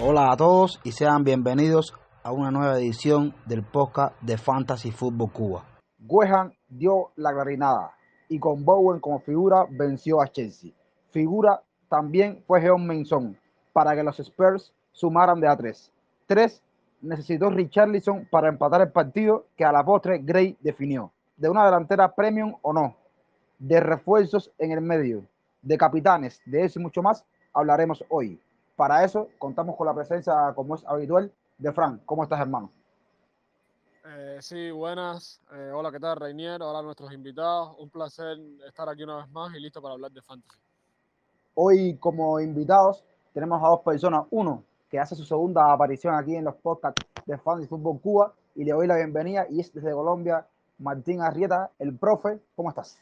Hola a todos y sean bienvenidos a una nueva edición del podcast de Fantasy Football Cuba. Guehan dio la clarinada y con Bowen como figura venció a Chelsea. Figura también fue Geon Menson para que los Spurs sumaran de a 3. 3 necesitó Richarlison para empatar el partido que a la postre Gray definió. De una delantera premium o no, de refuerzos en el medio, de capitanes, de eso y mucho más hablaremos hoy. Para eso contamos con la presencia, como es habitual, de Fran. ¿Cómo estás, hermano? Eh, sí, buenas. Eh, hola, ¿qué tal, Reinier? Hola a nuestros invitados. Un placer estar aquí una vez más y listo para hablar de fantasy. Hoy, como invitados, tenemos a dos personas. Uno, que hace su segunda aparición aquí en los podcasts de Fantasy Fútbol Cuba y le doy la bienvenida y es desde Colombia, Martín Arrieta, el profe. ¿Cómo estás?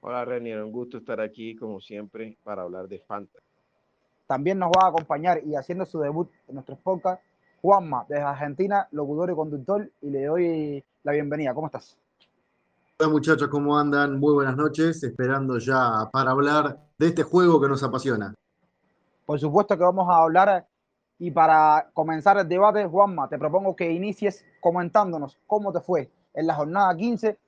Hola, Reinier. Un gusto estar aquí, como siempre, para hablar de fantasy. También nos va a acompañar y haciendo su debut en nuestros podcasts, Juanma, desde Argentina, locutor y conductor, y le doy la bienvenida. ¿Cómo estás? Hola muchachos, ¿cómo andan? Muy buenas noches, esperando ya para hablar de este juego que nos apasiona. Por supuesto que vamos a hablar y para comenzar el debate, Juanma, te propongo que inicies comentándonos cómo te fue en la jornada 15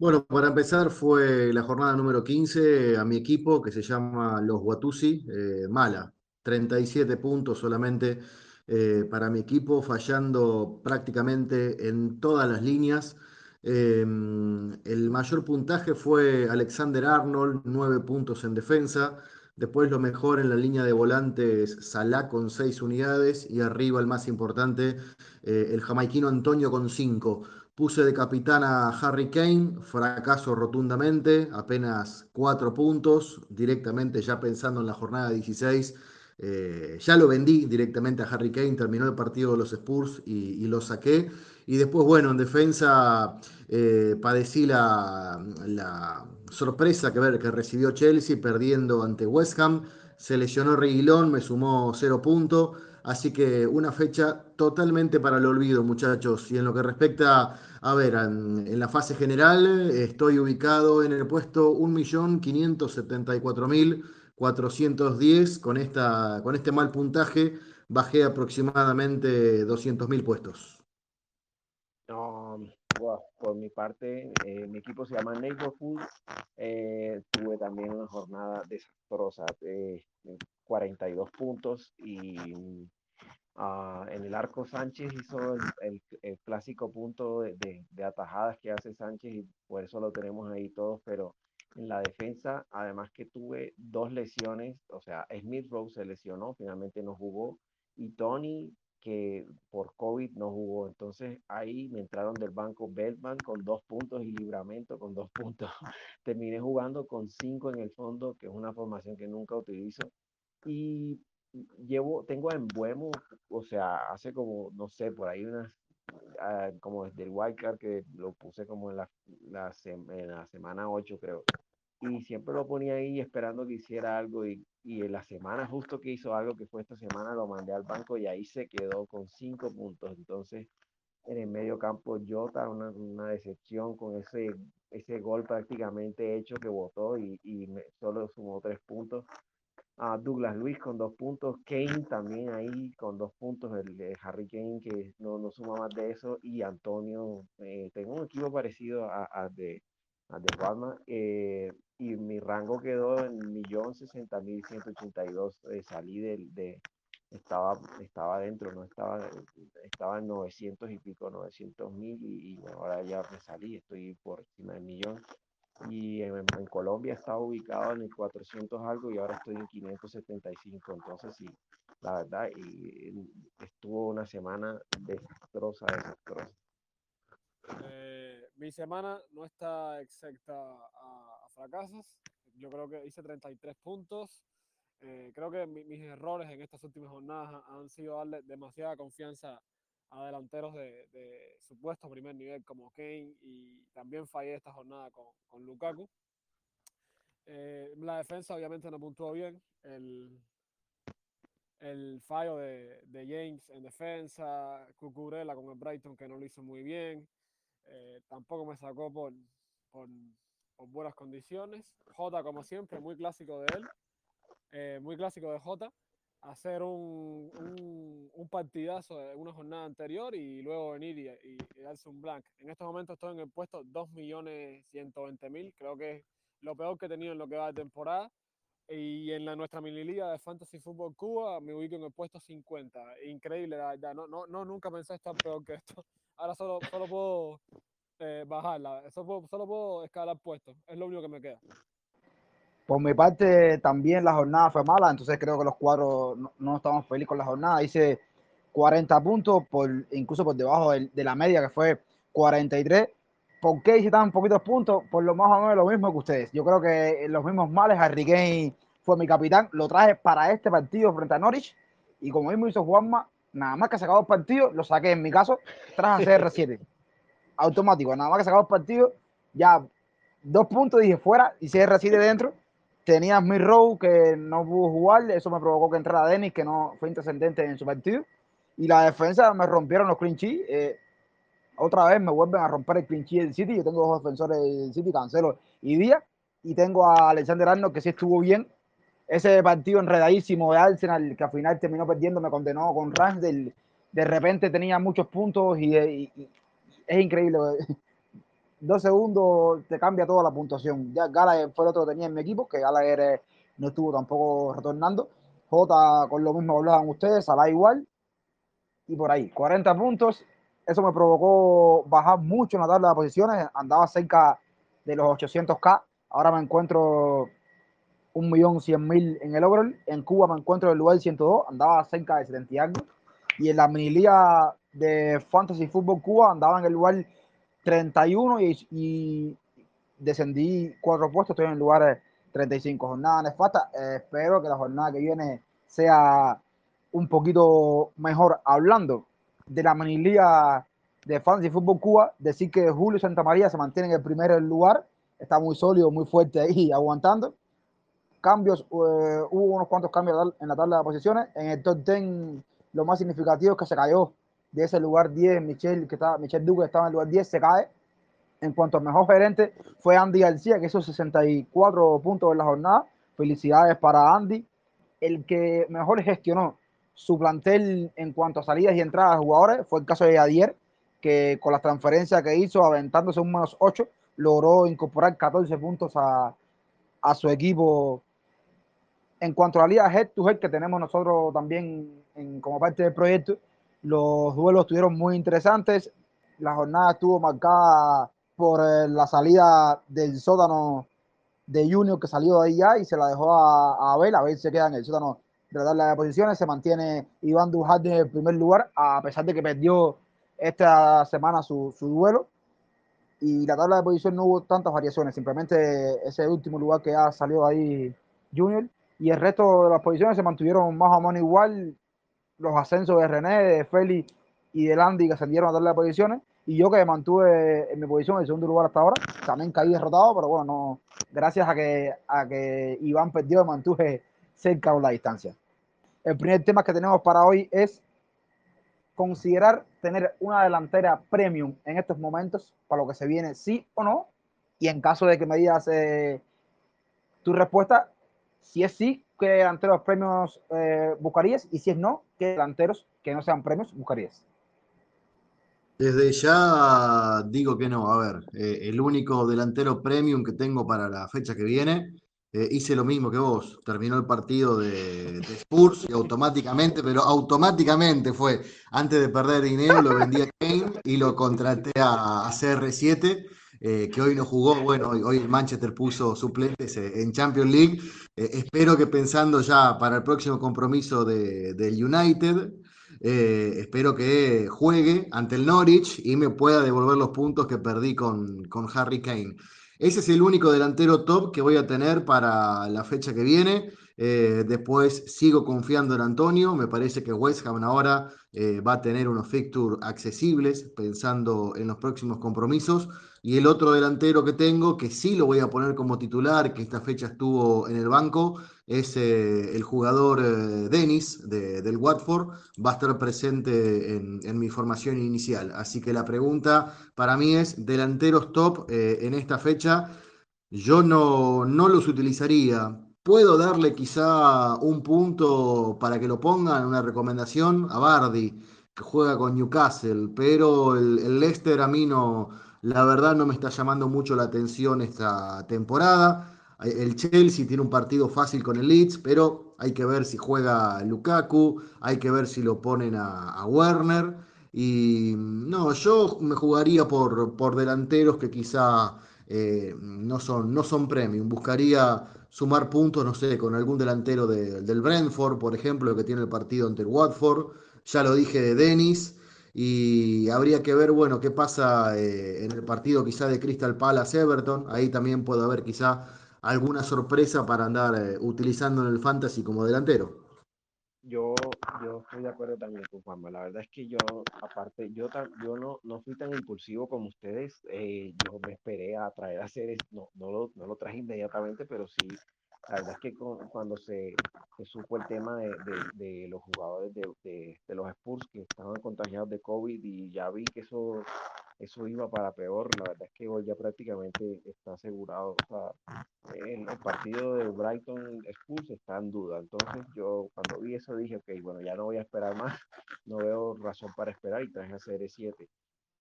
bueno, para empezar fue la jornada número 15 a mi equipo que se llama Los Guatusi, eh, mala, 37 puntos solamente eh, para mi equipo, fallando prácticamente en todas las líneas. Em, el mayor puntaje fue Alexander Arnold, 9 puntos en defensa. Después lo mejor en la línea de volantes, Salah con 6 unidades y arriba el más importante, eh, el jamaiquino Antonio con 5. Puse de capitán a Harry Kane, fracaso rotundamente, apenas cuatro puntos, directamente ya pensando en la jornada 16. Eh, ya lo vendí directamente a Harry Kane, terminó el partido de los Spurs y, lo saqué. Y después, bueno, en defensa eh, padecí la, sorpresa que, ver, que recibió Chelsea perdiendo ante West Ham. Se lesionó Reguilón, me sumó cero puntos. Así que una fecha totalmente para el olvido, muchachos. Y en lo que respecta, a ver, en, la fase general, estoy ubicado en el puesto 1.574.410. Con, esta, con este mal puntaje, bajé aproximadamente 200.000 puestos. No, por mi parte, eh, mi equipo se llama Neighborhood. Eh, tuve también una jornada desastrosa. Eh, 42 puntos y uh, en el arco Sánchez hizo el, clásico punto de, atajadas que hace Sánchez y por eso lo tenemos ahí todos, pero en la defensa, además que tuve dos lesiones, o sea, Smith Rose se lesionó, finalmente no jugó, y Tony que por COVID no jugó. Entonces ahí me entraron del banco Beltman con dos puntos y Libramento con dos puntos. Terminé jugando con cinco en el fondo, que es una formación que nunca utilizo y llevo, tengo en Buemo, o sea, hace como, no sé, por ahí unas, ah, como desde el wildcard que lo puse como en la, la, en la semana 8 creo. Y siempre lo ponía ahí esperando que hiciera algo y, y, en la semana justo que hizo algo que fue esta semana lo mandé al banco y ahí se quedó con 5 puntos. Entonces, en el medio campo Jota, una, una decepción con ese, ese gol prácticamente hecho que votó y, y me, solo sumó 3 puntos a Douglas Luis con dos puntos, Kane también ahí con dos puntos, el de Harry Kane que no, no suma más de eso, y Antonio, eh, tengo un equipo parecido a, a de, a de Palma, eh, y mi rango quedó en millón sesenta mil ciento ochenta y dos, eh, salí del, de, estaba, estaba dentro, no estaba, estaba en 900 y pico, 900 mil, y, y ahora ya me salí, estoy por encima del millón y en, Colombia estaba ubicado en el 400 algo y ahora estoy en 575. Entonces, sí, la verdad, y, estuvo una semana desastrosa, desastrosa. Eh, mi semana no está excepta a, fracasos. Yo creo que hice 33 puntos. Eh, creo que mis errores en estas últimas jornadas han sido darle demasiada confianza a delanteros de, de, supuesto primer nivel como Kane y también fallé esta jornada con, Lukaku. Eh, la defensa obviamente no puntuó bien. El, fallo de, James en defensa, Cucurella con el Brighton que no lo hizo muy bien. Eh, tampoco me sacó por, buenas condiciones. J, como siempre, muy clásico de él, eh, muy clásico de J, hacer un, un, un, partidazo en una jornada anterior y luego venir y, y, y, darse un blank. En estos momentos estoy en el puesto 2.120.000, creo que es lo peor que he tenido en lo que va de temporada. Y en la, nuestra mini liga de Fantasy Football Cuba me ubico en el puesto 50. Increíble. No, no, no, nunca pensé estar peor que esto. Ahora solo, solo puedo eh, bajarla, solo puedo, solo puedo escalar puestos. Es lo único que me queda. Por mi parte, también la jornada fue mala, entonces creo que los cuatro no, no estamos felices con la jornada. Hice 40 puntos, por, incluso por debajo de, de la media, que fue 43. ¿Por qué hice tan poquitos puntos? Por lo más o menos lo mismo que ustedes. Yo creo que los mismos males, Harry Kane fue mi capitán, lo traje para este partido frente a Norwich y como mismo hizo Juanma, nada más que se acabó el partido, lo saqué en mi caso, tras a CR7. Automático, nada más que se acabó el partido, ya dos puntos dije fuera y CR7 dentro. Tenía mi row que no pudo jugar, eso me provocó que entrara Dennis, que no fue intrascendente en su partido. Y la defensa me rompieron los clean sheet. Eh, otra vez me vuelven a romper el sheet del City. Yo tengo dos defensores del City, Cancelo y Díaz. Y tengo a Alexander Arnold, que sí estuvo bien. Ese partido enredadísimo de Arsenal, que al final terminó perdiendo, me condenó con Ramsdale. De repente tenía muchos puntos y, y es increíble. Dos segundos te cambia toda la puntuación. Ya Gallagher fue el otro que tenía en mi equipo, que Gallagher eh, no estuvo tampoco retornando. J con lo mismo hablaban ustedes, Salah igual. Y por ahí, 40 puntos, eso me provocó bajar mucho en la tabla de posiciones. Andaba cerca de los 800k. Ahora me encuentro 1.100.000 en el overall. En Cuba me encuentro en el lugar 102. Andaba cerca de 70 y algo. Y en la mini liga de Fantasy Football Cuba andaba en el lugar 31 y, y descendí cuatro puestos. Estoy en el lugar 35. Jornada nefasta. Eh, espero que la jornada que viene sea un poquito mejor. Hablando de la mini liga de Fantasy Fútbol Cuba, decir que Julio Santamaría se mantiene en el primer lugar, está muy sólido, muy fuerte ahí, aguantando. Cambios, eh, hubo unos cuantos cambios en la tabla de posiciones. En el top 10, lo más significativo es que se cayó de ese lugar 10, Michelle, que estaba, Michelle Duque estaba en el lugar 10, se cae. En cuanto al mejor gerente, fue Andy García, que hizo 64 puntos en la jornada. Felicidades para Andy. El que mejor gestionó su plantel en cuanto a salidas y entradas de jugadores fue el caso de Adier, que con las transferencias que hizo, aventándose un menos 8, logró incorporar 14 puntos a, a, su equipo. En cuanto a la liga head to head que tenemos nosotros también en, como parte del proyecto, los duelos estuvieron muy interesantes. La jornada estuvo marcada por la salida del sótano de Junior que salió de ahí ya y se la dejó a, a Abel. Abel se queda en el sótano de la tabla de posiciones. Se mantiene Iván Dujardin en el primer lugar, a pesar de que perdió esta semana su, duelo. Y la tabla de posición no hubo tantas variaciones, simplemente ese último lugar que ya salió ahí Junior. Y el resto de las posiciones se mantuvieron más o menos igual. Los ascensos de René, de Félix y de Landy que ascendieron a de posiciones. Y yo que mantuve en mi posición en segundo lugar hasta ahora, también caí derrotado, pero bueno, no, gracias a que, a que Iván perdió, me mantuve cerca de la distancia. El primer tema que tenemos para hoy es considerar tener una delantera premium en estos momentos para lo que se viene, sí o no. Y en caso de que me digas eh, tu respuesta, si es sí, ¿qué delanteros premios eh, buscarías? Y si es no, ¿qué delanteros que no sean premios buscarías? Desde ya digo que no. A ver, eh, el único delantero premium que tengo para la fecha que viene eh, hice lo mismo que vos, terminó el partido de, de, Spurs y automáticamente, pero automáticamente fue, antes de perder dinero, lo vendí a Kane y lo contraté a, a CR7, eh, que hoy no jugó, bueno, hoy, el Manchester puso suplentes en Champions League, eh, espero que pensando ya para el próximo compromiso de, del United, espero que juegue ante el Norwich y me pueda devolver los puntos que perdí con, con Harry Kane. Ese es el único delantero top que voy a tener para la fecha que viene. Eh, después sigo confiando en Antonio. Me parece que West Ham ahora eh, va a tener unos fixtures accesibles pensando en los próximos compromisos. Y el otro delantero que tengo, que sí lo voy a poner como titular, que esta fecha estuvo en el banco, es eh, el jugador eh, Dennis de, del Watford. Va a estar presente en, en, mi formación inicial. Así que la pregunta para mí es, delanteros top eh, en esta fecha. Yo no, no los utilizaría. Puedo darle quizá un punto para que lo pongan, una recomendación a Bardi, que juega con Newcastle, pero el, el Leicester a mí no, la verdad no me está llamando mucho la atención esta temporada. El Chelsea tiene un partido fácil con el Leeds, pero hay que ver si juega Lukaku, hay que ver si lo ponen a, a Werner. Y no, yo me jugaría por, por delanteros que quizá eh, no son, no son premium. Buscaría sumar puntos, no sé, con algún delantero de- del Brentford, por ejemplo, que tiene el partido ante el Watford. Ya lo dije de Dennis. Y habría que ver, bueno, qué pasa eh, en el partido quizá de Crystal Palace Everton. Ahí también puede haber quizá alguna sorpresa para andar eh, utilizando en el fantasy como delantero. Yo, yo estoy de acuerdo también con Juanma. La verdad es que yo, aparte, yo, yo no, no fui tan impulsivo como ustedes. eh, yo me esperé a traer a Ceres, no, no lo, no lo traje inmediatamente, pero sí, la verdad es que cu- cuando se, se supo el tema de, los jugadores de, los Spurs que estaban contagiados de COVID y ya vi que eso, iba para peor, la verdad es que hoy ya prácticamente está asegurado. O sea, el, el partido de Brighton Spurs está en duda. Entonces yo cuando vi eso dije, ok, bueno, ya no voy a esperar más, no veo razón para esperar y traje a CR7.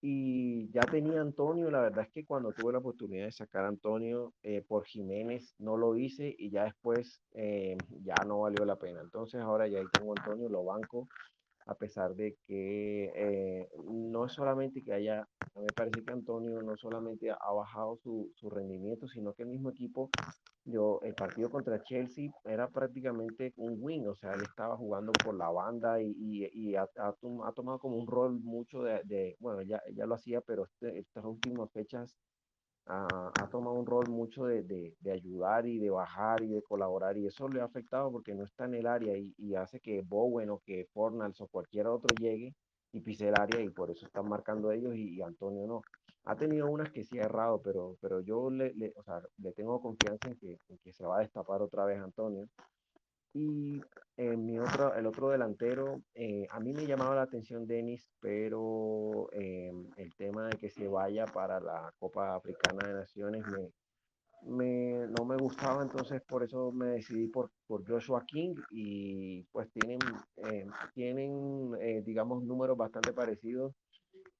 Y ya tenía Antonio, la verdad es que cuando tuve la oportunidad de sacar a Antonio eh, por Jiménez, no lo hice y ya después eh, ya no valió la pena. Entonces ahora ya ahí tengo Antonio, lo banco, a pesar de que eh, no es solamente que haya, me parece que Antonio no solamente ha bajado su, su rendimiento, sino que el mismo equipo yo, el partido contra Chelsea era prácticamente un win, o sea, él estaba jugando por la banda y, y, y ha, ha, tom- ha tomado como un rol mucho de, de- bueno, ya, ya lo hacía, pero este- estas últimas fechas ha, tomado un rol mucho de, de, ayudar y de bajar y de colaborar y eso le ha afectado porque no está en el área y, y hace que Bowen o que Fornals o cualquier otro llegue y pise el área y por eso están marcando ellos y, y Antonio no. Ha tenido unas que sí ha errado, pero, pero yo le, le, o sea, le tengo confianza en que, en que se va a destapar otra vez Antonio. Y eh, mi otro, el otro delantero, eh, a mí me llamaba la atención Denis, pero eh, el tema de que se vaya para la Copa Africana de Naciones me, me, no me gustaba, entonces por eso me decidí por, por Joshua King y pues tienen, eh, tienen eh, digamos, números bastante parecidos.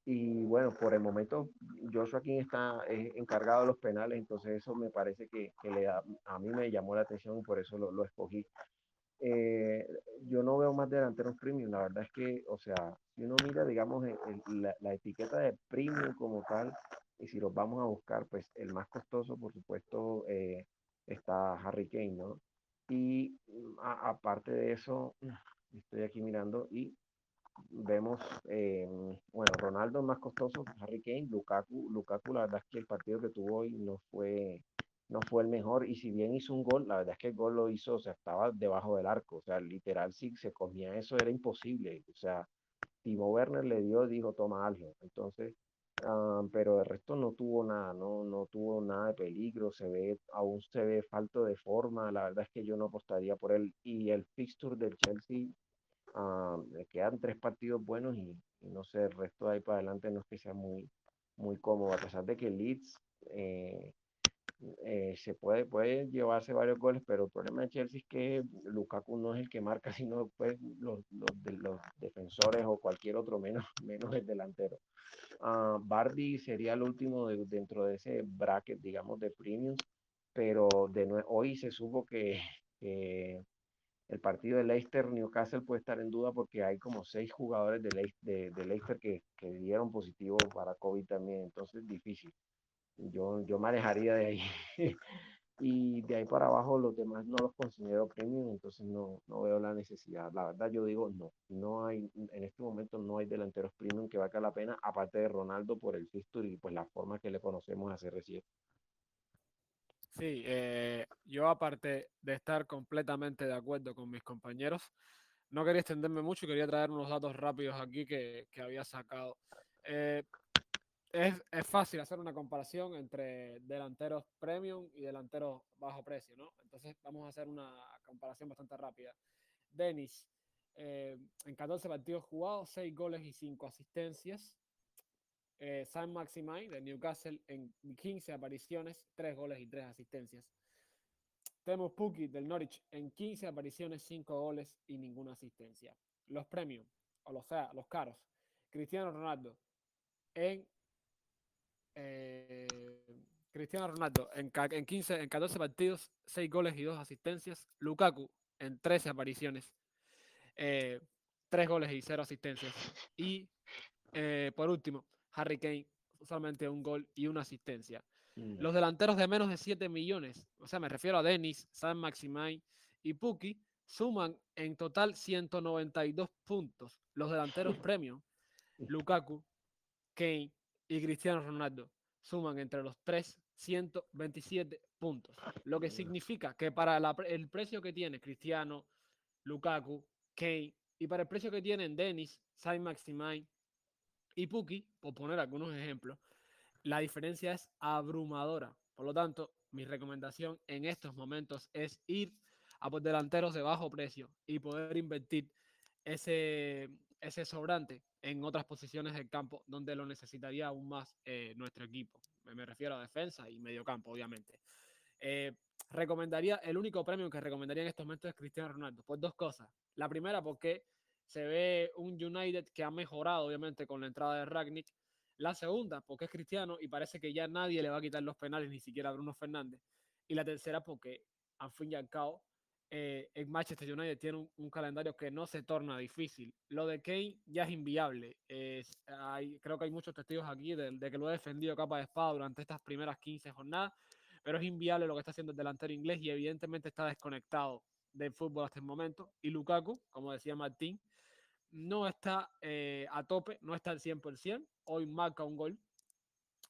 Y bueno, por el momento Joshua King está eh, encargado de los penales, entonces eso me parece que, que le a mí me llamó la atención y por eso lo, lo escogí. Eh, yo no veo más delanteros premium, la verdad es que, o sea, si uno mira, digamos, el- el- la, la etiqueta de premium como tal, y si los vamos a buscar, pues el más costoso, por supuesto, eh, está Harry Kane, ¿no? Y mm, aparte de eso, estoy aquí mirando y vemos, eh, bueno, Ronaldo es más costoso, Harry Kane, Lukaku, Lukaku, la verdad es que el partido que tuvo hoy no fue, no fue el mejor y si bien hizo un gol, la verdad es que el gol lo hizo, o sea, estaba debajo del arco, o sea, literal, si se comía eso era imposible, o sea, Timo Werner le dio, dijo, toma algo, entonces, ah, pero de resto no tuvo nada, no, no tuvo nada de peligro, se ve, aún se ve falto de forma, la verdad es que yo no apostaría por él y el fixture del Chelsea Ah, le quedan tres partidos buenos y, y no sé, el resto de ahí para adelante no es que sea muy, muy cómodo, a pesar de que Leeds eh, eh, se puede, puede llevarse varios goles, pero el problema de Chelsea es que Lukaku no es el que marca, sino pues los, los, de, los defensores o cualquier otro, menos, menos el delantero. Uh, Bardi sería el último de, dentro de ese bracket, digamos, de premiums, pero de hoy se supo que, el partido de Leicester-Newcastle puede estar en duda porque hay como seis jugadores de, de Leicester que, que, dieron positivo para COVID también, entonces difícil. Yo, yo manejaría de ahí. y de ahí para abajo los demás no los considero premium, entonces no, no veo la necesidad. La verdad yo digo no, no hay, en este momento no hay delanteros premium que valga la pena, aparte de Ronaldo por el fixture y pues la forma que le conocemos a CR7. Sí, eh, yo aparte de estar completamente de acuerdo con mis compañeros, no quería extenderme mucho y quería traer unos datos rápidos aquí que, que había sacado. Eh, es, es, fácil hacer una comparación entre delanteros premium y delanteros bajo precio, ¿no? Entonces vamos a hacer una comparación bastante rápida. Denis, eh, en 14 partidos jugados, 6 goles y 5 asistencias. eh, Sam Maximay de Newcastle en 15 apariciones, 3 goles y 3 asistencias. Temo Puki del Norwich en 15 apariciones, 5 goles y ninguna asistencia. Los premios, o sea, los caros. Cristiano Ronaldo en eh, Cristiano Ronaldo en, en, 15, en 14 partidos, 6 goles y 2 asistencias. Lukaku en 13 apariciones, eh, 3 goles y 0 asistencias. Y eh, por último, Harry Kane, solamente un gol y una asistencia. Mm. Los delanteros de menos de 7 millones, o sea, me refiero a Denis, Sam Maximay y Puki, suman en total 192 puntos. Los delanteros premium, Lukaku, Kane y Cristiano Ronaldo, suman entre los tres 127 puntos. Lo que significa que para el precio que tiene Cristiano, Lukaku, Kane y para el precio que tienen Dennis, Saint Maximay y Puki, por poner algunos ejemplos, la diferencia es abrumadora. Por lo tanto, mi recomendación en estos momentos es ir a por delanteros de bajo precio y poder invertir ese, ese sobrante en otras posiciones del campo donde lo necesitaría aún más eh, nuestro equipo. Me refiero a defensa y medio campo, obviamente. Eh, recomendaría, el único premio que recomendaría en estos momentos es Cristiano Ronaldo, por dos cosas. La primera, porque se ve un United que ha mejorado, obviamente, con la entrada de Ragnick. La segunda, porque es Cristiano y parece que ya nadie le va a quitar los penales, ni siquiera Bruno Fernández. Y la tercera, porque al fin y al cabo, eh, en Manchester United tiene un, calendario que no se torna difícil. Lo de Kane ya es inviable. hay, creo que hay muchos testigos aquí de, que lo ha defendido capa de espada durante estas primeras 15 jornadas, pero es inviable lo que está haciendo el delantero inglés y evidentemente está desconectado del fútbol hasta el momento. Y Lukaku, como decía Martín, no está eh, a tope, no está al 100%. Hoy marca un gol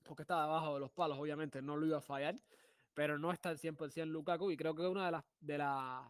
porque está debajo de los palos, obviamente no lo iba a fallar pero no está al 100% Lukaku y creo que una de las de la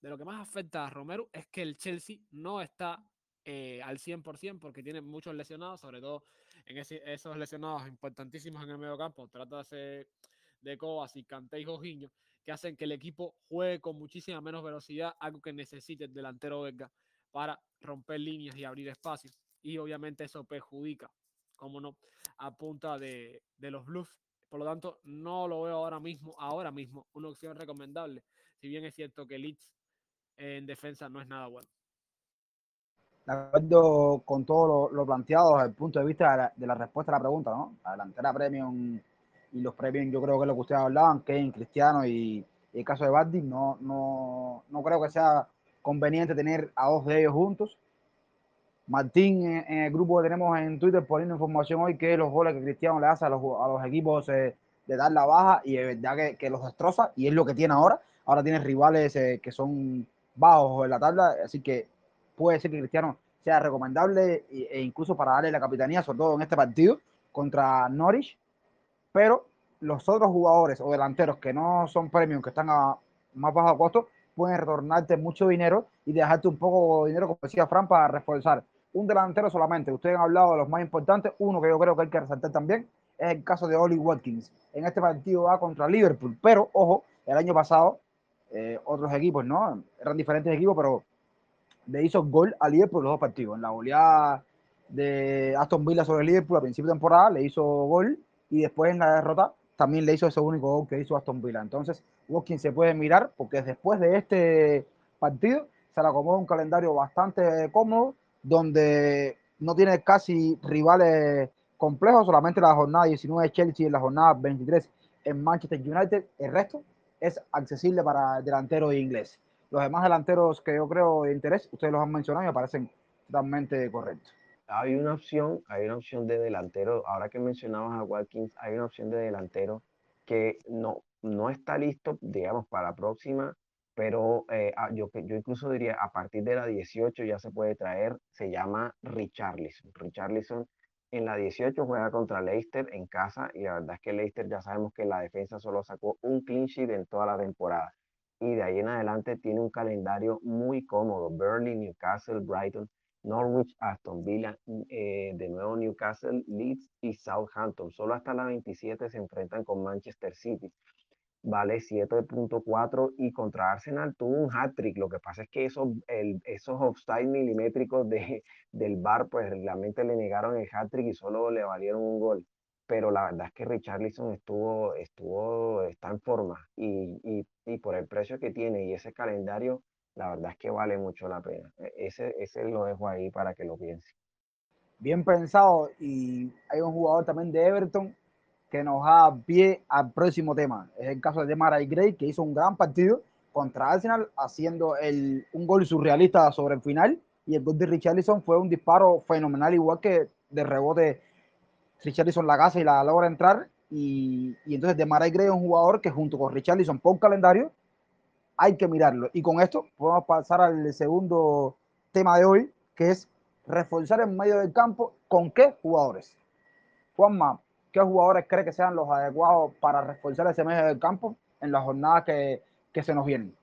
de lo que más afecta a Romero es que el Chelsea no está eh, al 100% porque tiene muchos lesionados, sobre todo en esos lesionados importantísimos en el medio campo, trata de Cobas y Kanté y Jorginho, que hacen que el equipo juegue con muchísima menos velocidad, algo que necesite el delantero belga para romper líneas y abrir espacios. Y obviamente eso perjudica, como no, a punta de, de los Blues por lo tanto, no lo veo ahora mismo, ahora mismo, una opción recomendable. Si bien es cierto que Leeds en defensa no es nada bueno. De acuerdo con todo lo, planteado desde el punto de vista de la, respuesta a la pregunta, ¿no? La delantera premium y los premium, yo creo que lo que ustedes hablaban, Kane, Cristiano y, el caso de Bardi, no, no, no creo que sea conveniente tener a dos de ellos juntos Martín en, el grupo que tenemos en Twitter poniendo información hoy que los goles que Cristiano le hace a los, a los equipos eh, de dar la baja y de verdad que, que, los destroza y es lo que tiene ahora. Ahora tiene rivales eh, que son bajos en la tabla, así que puede ser que Cristiano sea recomendable e incluso para darle la capitanía, sobre todo en este partido contra Norwich. Pero los otros jugadores o delanteros que no son premium, que están a más bajo costo, pueden retornarte mucho dinero y dejarte un poco de dinero, como decía Fran, para reforzar un delantero solamente. Ustedes han hablado de los más importantes. Uno que yo creo que hay que resaltar también es el caso de Oli Watkins. En este partido va contra Liverpool. Pero, ojo, el año pasado, eh, otros equipos, ¿no? Eran diferentes equipos, pero le hizo gol a Liverpool los dos partidos. En la goleada de Aston Villa sobre Liverpool a principio de temporada le hizo gol y después en la derrota también le hizo ese único gol que hizo Aston Villa. Entonces, Watkins se puede mirar porque después de este partido se le acomoda un calendario bastante cómodo donde no tiene casi rivales complejos, solamente la jornada 19 de Chelsea y la jornada 23 en Manchester United. El resto es accesible para el delantero inglés. Los demás delanteros que yo creo de interés, ustedes los han mencionado y me parecen totalmente correctos. Hay una opción, hay una opción de delantero. Ahora que mencionabas a Watkins, hay una opción de delantero que no, no está listo, digamos, para la próxima pero eh, ah, yo, yo incluso diría a partir de la 18 ya se puede traer, se llama Richarlison. Richarlison en la 18 juega contra Leicester en casa y la verdad es que Leicester ya sabemos que la defensa solo sacó un clean sheet en toda la temporada. Y de ahí en adelante tiene un calendario muy cómodo. Burnley, Newcastle, Brighton, Norwich, Aston Villa, eh, de nuevo Newcastle, Leeds y Southampton. Solo hasta la 27 se enfrentan con Manchester City. Vale 7.4 y contra Arsenal tuvo un hat-trick. Lo que pasa es que esos, el, esos offside milimétricos de, del bar, pues realmente le negaron el hat-trick y solo le valieron un gol. Pero la verdad es que Richarlison estuvo, estuvo, está en forma y, y, y por el precio que tiene y ese calendario, la verdad es que vale mucho la pena. E, ese, ese lo dejo ahí para que lo piense. Bien pensado y hay un jugador también de Everton que nos da pie al próximo tema. Es el caso de Demarai Gray, que hizo un gran partido contra Arsenal, haciendo el, un gol surrealista sobre el final. Y el gol de Richarlison fue un disparo fenomenal, igual que de rebote Richarlison la casa y la logra entrar. Y, y entonces Demarai Gray es un jugador que junto con Richarlison por calendario hay que mirarlo. Y con esto podemos pasar al segundo tema de hoy, que es reforzar en medio del campo con qué jugadores. Juanma, ¿qué jugadores cree que sean los adecuados para reforzar ese medio del campo en las jornadas que, que se nos vienen?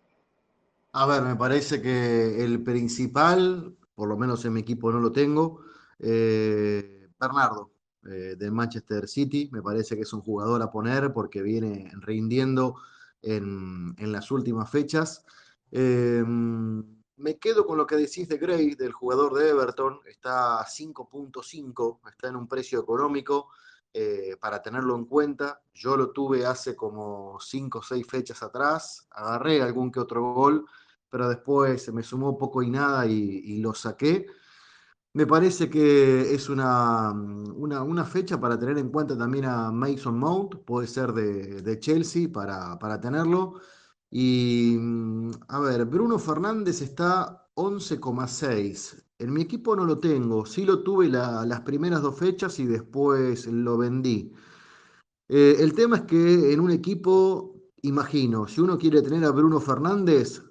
A ver, me parece que el principal, por lo menos en mi equipo no lo tengo, eh, Bernardo, eh, del Manchester City, me parece que es un jugador a poner porque viene rindiendo en, en las últimas fechas. Eh, me quedo con lo que decís de Gray, del jugador de Everton, está a 5.5, está en un precio económico eh, para tenerlo en cuenta. Yo lo tuve hace como 5 o 6 fechas atrás, agarré algún que otro gol, pero después se me sumó poco y nada y, lo saqué. Me parece que es una, una, una, fecha para tener en cuenta también a Mason Mount, puede ser de, de Chelsea para, para tenerlo. Y a ver, Bruno Fernández está 11,6. En mi equipo no lo tengo, sí lo tuve la, las primeras dos fechas y después lo vendí. Eh, el tema es que en un equipo, imagino, si uno quiere tener a Bruno Fernández,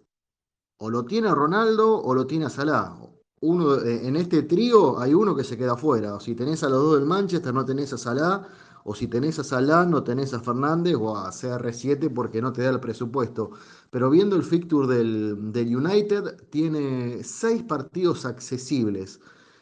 o lo tiene a Ronaldo o lo tiene a Salah. Uno, eh, en este trío hay uno que se queda fuera. Si tenés a los dos del Manchester, no tenés a Salah. O si tenés a Salah, no tenés a Fernández o a CR7 porque no te da el presupuesto pero viendo el fixture del, del, United, tiene seis partidos accesibles.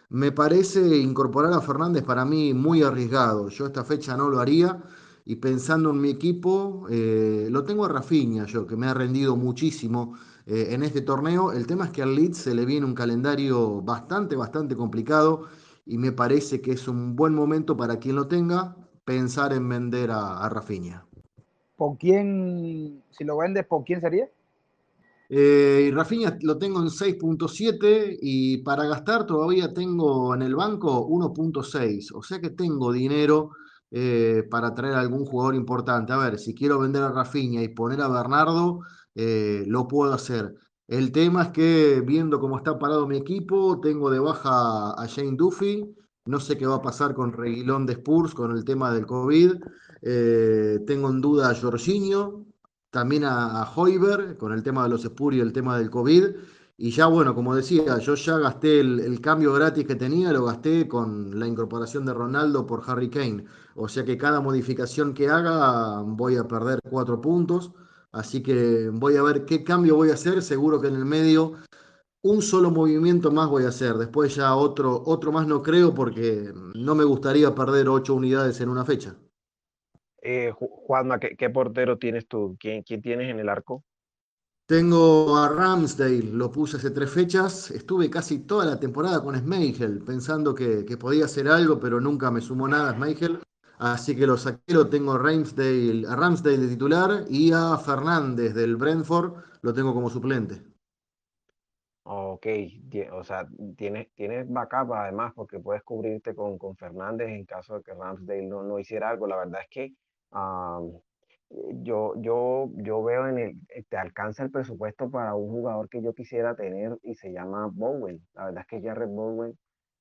Me parece incorporar a Fernández para mí muy arriesgado. Yo esta fecha no lo haría. Y pensando en mi equipo, eh, lo tengo a Rafinha, yo, que me ha rendido muchísimo eh, en este torneo. El tema es que al Leeds se le viene un calendario bastante, bastante complicado. Y me parece que es un buen momento para quien lo tenga pensar en vender a, a Rafinha. ¿Por quién, si lo vendes, por quién sería? Eh, Rafinha lo tengo en 6.7 y para gastar todavía tengo en el banco 1.6, o sea que tengo dinero eh, para traer a algún jugador importante. A ver, si quiero vender a Rafinha y poner a Bernardo, eh, lo puedo hacer. El tema es que viendo cómo está parado mi equipo, tengo de baja a Jane Duffy, no sé qué va a pasar con Reguilón de Spurs con el tema del COVID. Eh, tengo en duda a Jorginho, también a, a Hoiber con el tema de los Spurs y el tema del COVID. Y ya, bueno, como decía, yo ya gasté el, el, cambio gratis que tenía, lo gasté con la incorporación de Ronaldo por Harry Kane. O sea que cada modificación que haga voy a perder cuatro puntos. Así que voy a ver qué cambio voy a hacer. Seguro que en el medio un solo movimiento más voy a hacer. Después ya otro, otro más no creo porque no me gustaría perder ocho unidades en una fecha. Eh, Juanma, ¿qué, ¿qué, portero tienes tú? ¿Quién, ¿Quién, tienes en el arco? Tengo a Ramsdale, lo puse hace tres fechas. Estuve casi toda la temporada con Schmeichel, pensando que, que podía hacer algo, pero nunca me sumó nada Schmeichel. Así que lo saqué, lo tengo a Ramsdale, a Ramsdale de titular y a Fernández del Brentford lo tengo como suplente. Ok, o sea, tienes, tienes backup además porque puedes cubrirte con, con Fernández en caso de que Ramsdale no, no hiciera algo. La verdad es que um, yo, yo, yo veo en el, te alcanza el presupuesto para un jugador que yo quisiera tener y se llama Bowen. La verdad es que Jared Bowen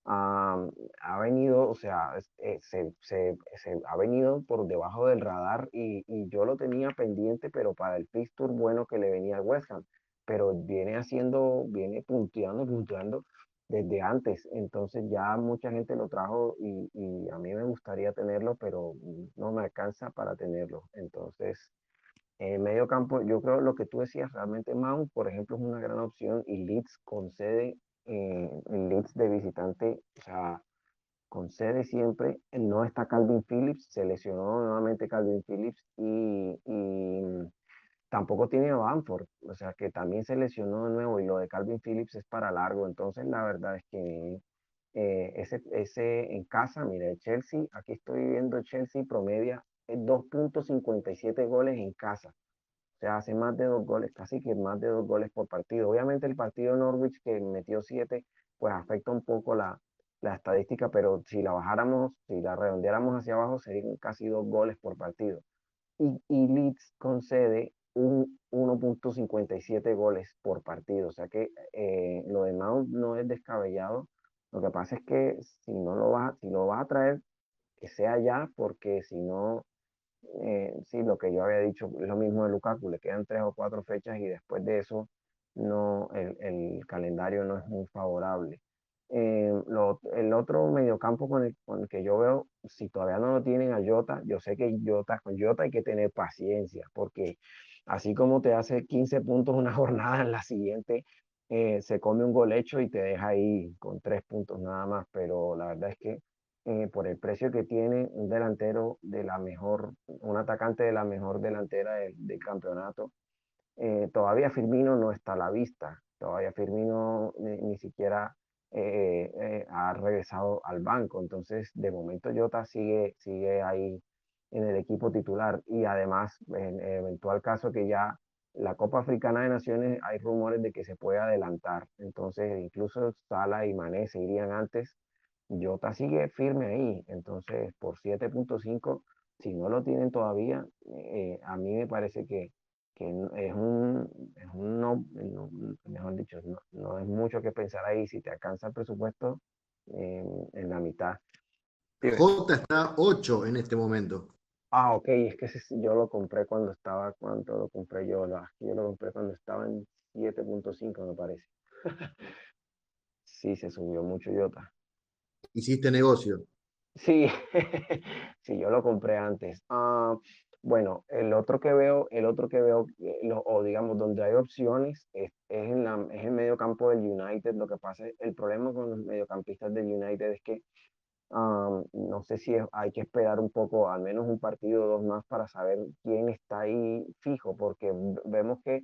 um, ha venido, o sea, eh, se, se, se, ha venido por debajo del radar y, y yo lo tenía pendiente, pero para el fixture bueno que le venía al West Ham pero viene haciendo, viene punteando, punteando desde antes. Entonces ya mucha gente lo trajo y, y, a mí me gustaría tenerlo, pero no me alcanza para tenerlo. Entonces, en medio campo, yo creo lo que tú decías, realmente Mount, por ejemplo, es una gran opción y Leeds concede, eh, Leeds de visitante, o sea, concede siempre, no está Calvin Phillips, se nuevamente Calvin Phillips y tampoco tiene a Bamford, o sea que también se lesionó de nuevo y lo de Calvin Phillips es para largo, entonces la verdad es que eh, ese, ese en casa, mira, el Chelsea, aquí estoy viendo Chelsea promedia 2.57 goles en casa, o sea, hace más de dos goles, casi que más de dos goles por partido. Obviamente el partido Norwich que metió siete, pues afecta un poco la, la estadística, pero si la bajáramos, si la redondeáramos hacia abajo, serían casi dos goles por partido. Y, y Leeds concede 1.57 goles por partido, o sea que eh, lo de Mount no es descabellado. Lo que pasa es que si no lo vas, si lo vas a traer, que sea ya, porque si no, eh, sí, lo que yo había dicho es lo mismo de Lukaku, le quedan tres o cuatro fechas y después de eso no, el, el calendario no es muy favorable. Eh, lo, el otro mediocampo con el, con el que yo veo, si todavía no lo tienen a Jota, yo sé que Jota, con Jota hay que tener paciencia, porque así como te hace 15 puntos una jornada, en la siguiente eh, se come un gol hecho y te deja ahí con tres puntos nada más, pero la verdad es que eh, por el precio que tiene un delantero de la mejor, un atacante de la mejor delantera del, del campeonato, eh, todavía Firmino no está a la vista, todavía Firmino ni, ni siquiera eh, eh, ha regresado al banco, entonces de momento Jota sigue, sigue ahí en el equipo titular. Y además en eventual caso que ya la Copa Africana de Naciones hay rumores de que se puede adelantar, entonces incluso Sala y Mané se irían antes, Jota sigue firme ahí, entonces por 7.5, si no lo tienen todavía, eh, a mí me parece que, que es un, es un no, no, mejor dicho, no, no, es mucho que pensar ahí, si te alcanza el presupuesto eh, en la mitad. J está 8 en este momento. Ah, ok, es que yo lo compré cuando estaba, ¿cuánto lo compré yo? Yo lo compré cuando estaba en 7.5 me parece. sí, se subió mucho Jota. Hiciste negocio. Sí, sí, yo lo compré antes. Uh, bueno, el otro que veo, el otro que veo, eh, lo, o digamos, donde hay opciones, es, es, en la, es el medio campo del United. Lo que pasa, el problema con los mediocampistas del United es que no sé si es, hay que esperar un poco, al menos un partido o dos más para saber quién está ahí fijo, porque vemos que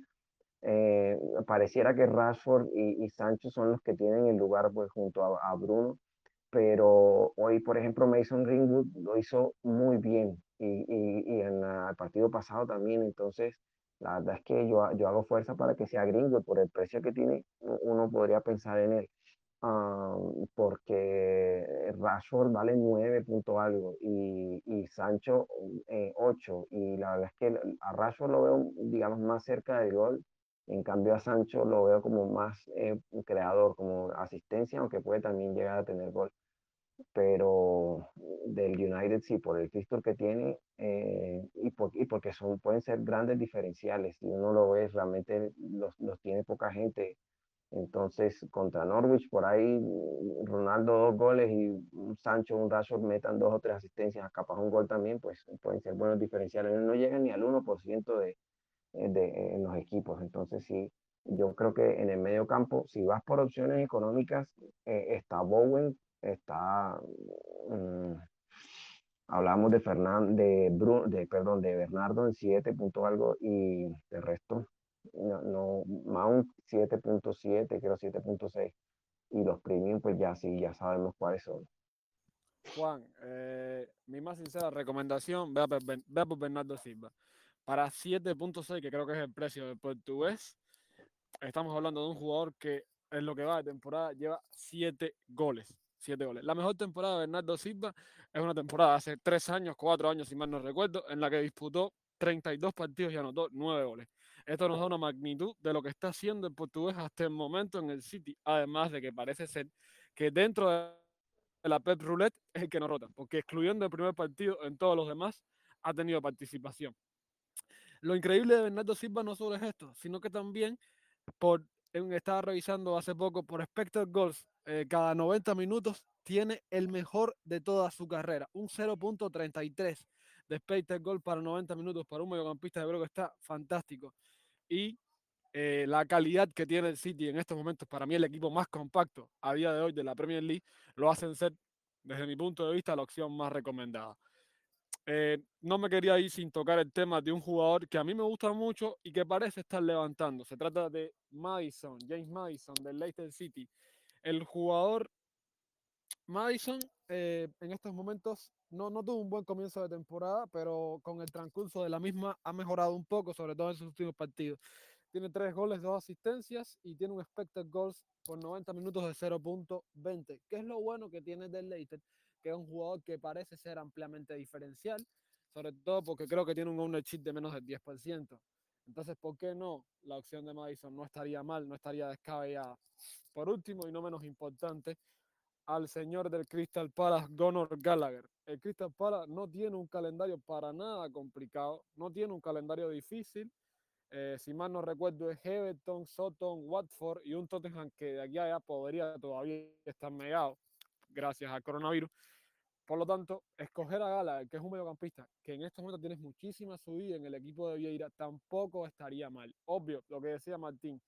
eh, pareciera que Rashford y, y, Sancho son los que tienen el lugar pues, junto a, a Bruno pero hoy, por ejemplo, Mason Greenwood lo hizo muy bien y, y, y en el partido pasado también, entonces la verdad es que yo, yo hago fuerza para que sea Greenwood, por el precio que tiene, uno podría pensar en él, um, porque Rashford vale 9 punto algo y, y Sancho eh, 8, y la verdad es que a Rashford lo veo, digamos, más cerca del gol, en cambio a Sancho lo veo como más eh, creador, como asistencia, aunque puede también llegar a tener gol. Pero del United sí, por el fixture que tiene eh, y, por, y, porque son, pueden ser grandes diferenciales. Si uno lo ve, realmente los, los tiene poca gente. Entonces, contra Norwich, por ahí Ronaldo dos goles y Sancho, un Rashford metan dos o tres asistencias, capaz un gol también, pues pueden ser buenos diferenciales. No llegan ni al 1% de, de, en los equipos. Entonces, sí, yo creo que en el medio campo, si vas por opciones económicas, eh, está Bowen, está. Um, hablamos de Fernando, de, de, perdón, de Bernardo en 7 punto algo y de resto, no, no Mount 7.7, creo 7.6. Y los premium, pues ya sí, ya sabemos cuáles son. Juan, eh, mi más sincera recomendación, vea, por Bernardo Silva para 7.6, que creo que es el precio del portugués, estamos hablando de un jugador que en lo que va de temporada lleva 7 goles. 7 goles. La mejor temporada de Bernardo Silva es una temporada hace 3 años, 4 años, si mal no recuerdo, en la que disputó 32 partidos y anotó 9 goles. Esto nos da una magnitud de lo que está haciendo el portugués hasta el momento en el City, además de que parece ser que dentro de la Pep Roulette es el que nos rota, porque excluyendo el primer partido, en todos los demás ha tenido participación. Lo increíble de Bernardo Silva no solo es esto, sino que también por estaba revisando hace poco por expected goals eh, cada 90 minutos tiene el mejor de toda su carrera, un 0.33 de expected goal para 90 minutos para un mediocampista, yo creo que está fantástico. Y eh, la calidad que tiene el City en estos momentos, para mí el equipo más compacto a día de hoy de la Premier League, lo hacen ser, desde mi punto de vista, la opción más recomendada. eh, no me quería ir sin tocar el tema de un jugador que a mí me gusta mucho y que parece estar levantando. Se trata de Madison, James Madison, del Leicester City. El jugador Madison eh, en estos momentos no, no tuvo un buen comienzo de temporada, pero con el transcurso de la misma ha mejorado un poco, sobre todo en sus últimos partidos. Tiene tres goles, dos asistencias y tiene un expected goals por 90 minutos de 0.20. ¿Qué es lo bueno que tiene del Leicester? Que es un jugador que parece ser ampliamente diferencial, sobre todo porque creo que tiene un ownership de menos del 10%. Entonces, ¿por qué no? La opción de Madison no estaría mal, no estaría descabellada. Por último y no menos importante, al señor del Crystal Palace, Gunnar Gallagher. El Crystal Palace no tiene un calendario para nada complicado, no tiene un calendario difícil. Eh, si mal no recuerdo, es Everton, Sutton, Watford y un Tottenham que de aquí a allá podría todavía estar negado gracias al coronavirus. Por lo tanto, escoger a Gallagher, que es un mediocampista que en estos momentos tienes muchísima subida en el equipo de Vieira, tampoco estaría mal. Obvio, lo que decía Martín,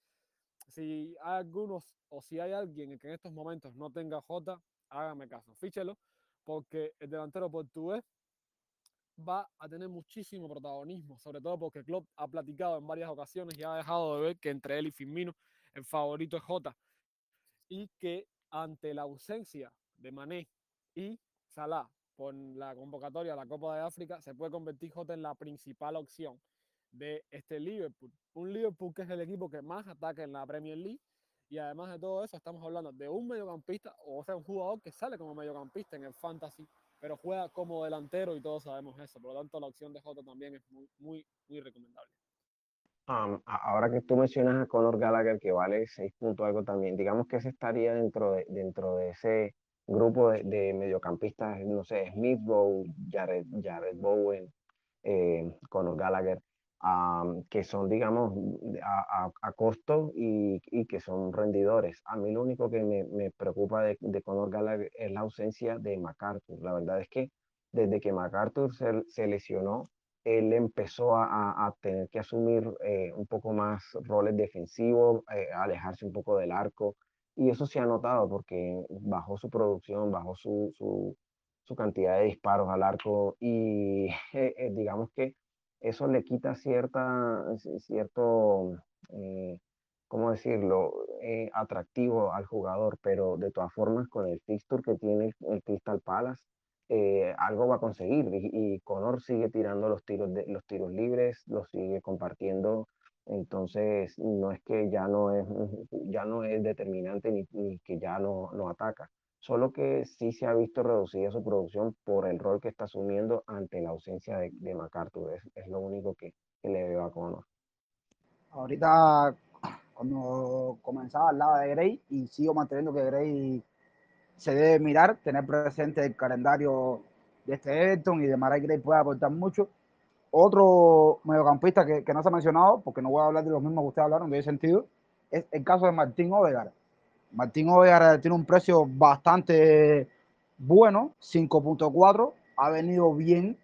si hay algunos o si hay alguien que en estos momentos no tenga J, hágame caso, fíchelo, porque el delantero portugués va a tener muchísimo protagonismo, sobre todo porque Klopp ha platicado en varias ocasiones y ha dejado de ver que entre él y Firmino el favorito es J y que ante la ausencia de Mané y Salah por la convocatoria a la Copa de África se puede convertir J en la principal opción de este Liverpool. Un Liverpool que es el equipo que más ataca en la Premier League. Y además de todo eso, estamos hablando de un mediocampista, o sea, un jugador que sale como mediocampista en el fantasy, pero juega como delantero y todos sabemos eso. Por lo tanto, la opción de Jota también es muy, muy, muy recomendable. ahora que tú mencionas a Conor Gallagher, que vale 6 puntos algo también, digamos que ese estaría dentro de, dentro de ese grupo de, de mediocampistas, no sé, Smith Rowe, Jared, Jared Bowen, eh, Conor Gallagher que son, digamos, a, a, costo y, y, que son rendidores. A mí lo único que me, me preocupa de, de, Conor Gallagher es la ausencia de MacArthur. La verdad es que desde que MacArthur se, se lesionó, él empezó a, a tener que asumir eh, un poco más roles defensivos, eh, alejarse un poco del arco. Y eso se ha notado porque bajó su producción, bajó su, su, cantidad de disparos al arco y eh, digamos que eso le quita cierta, cierto, eh, ¿cómo decirlo?, eh, atractivo al jugador, pero de todas formas con el fixture que tiene el Crystal Palace, eh, algo va a conseguir y, Conor sigue tirando los tiros, de, los tiros libres, los sigue compartiendo, entonces no es que ya no es, ya no es determinante ni, ni que ya no, no ataca solo que sí se ha visto reducida su producción por el rol que está asumiendo ante la ausencia de, de MacArthur. Es, es, lo único que, que, le veo a Conor. Ahorita, cuando comenzaba lado de Gray, y sigo manteniendo que Gray se debe mirar, tener presente el calendario de este Everton y de Maray Gray puede aportar mucho. Otro mediocampista que, que, no se ha mencionado, porque no voy a hablar de los mismos que ustedes hablaron, de ese sentido, es el caso de Martín Odegaard Martín Ovegar tiene un precio bastante bueno, 5.4. Ha venido bien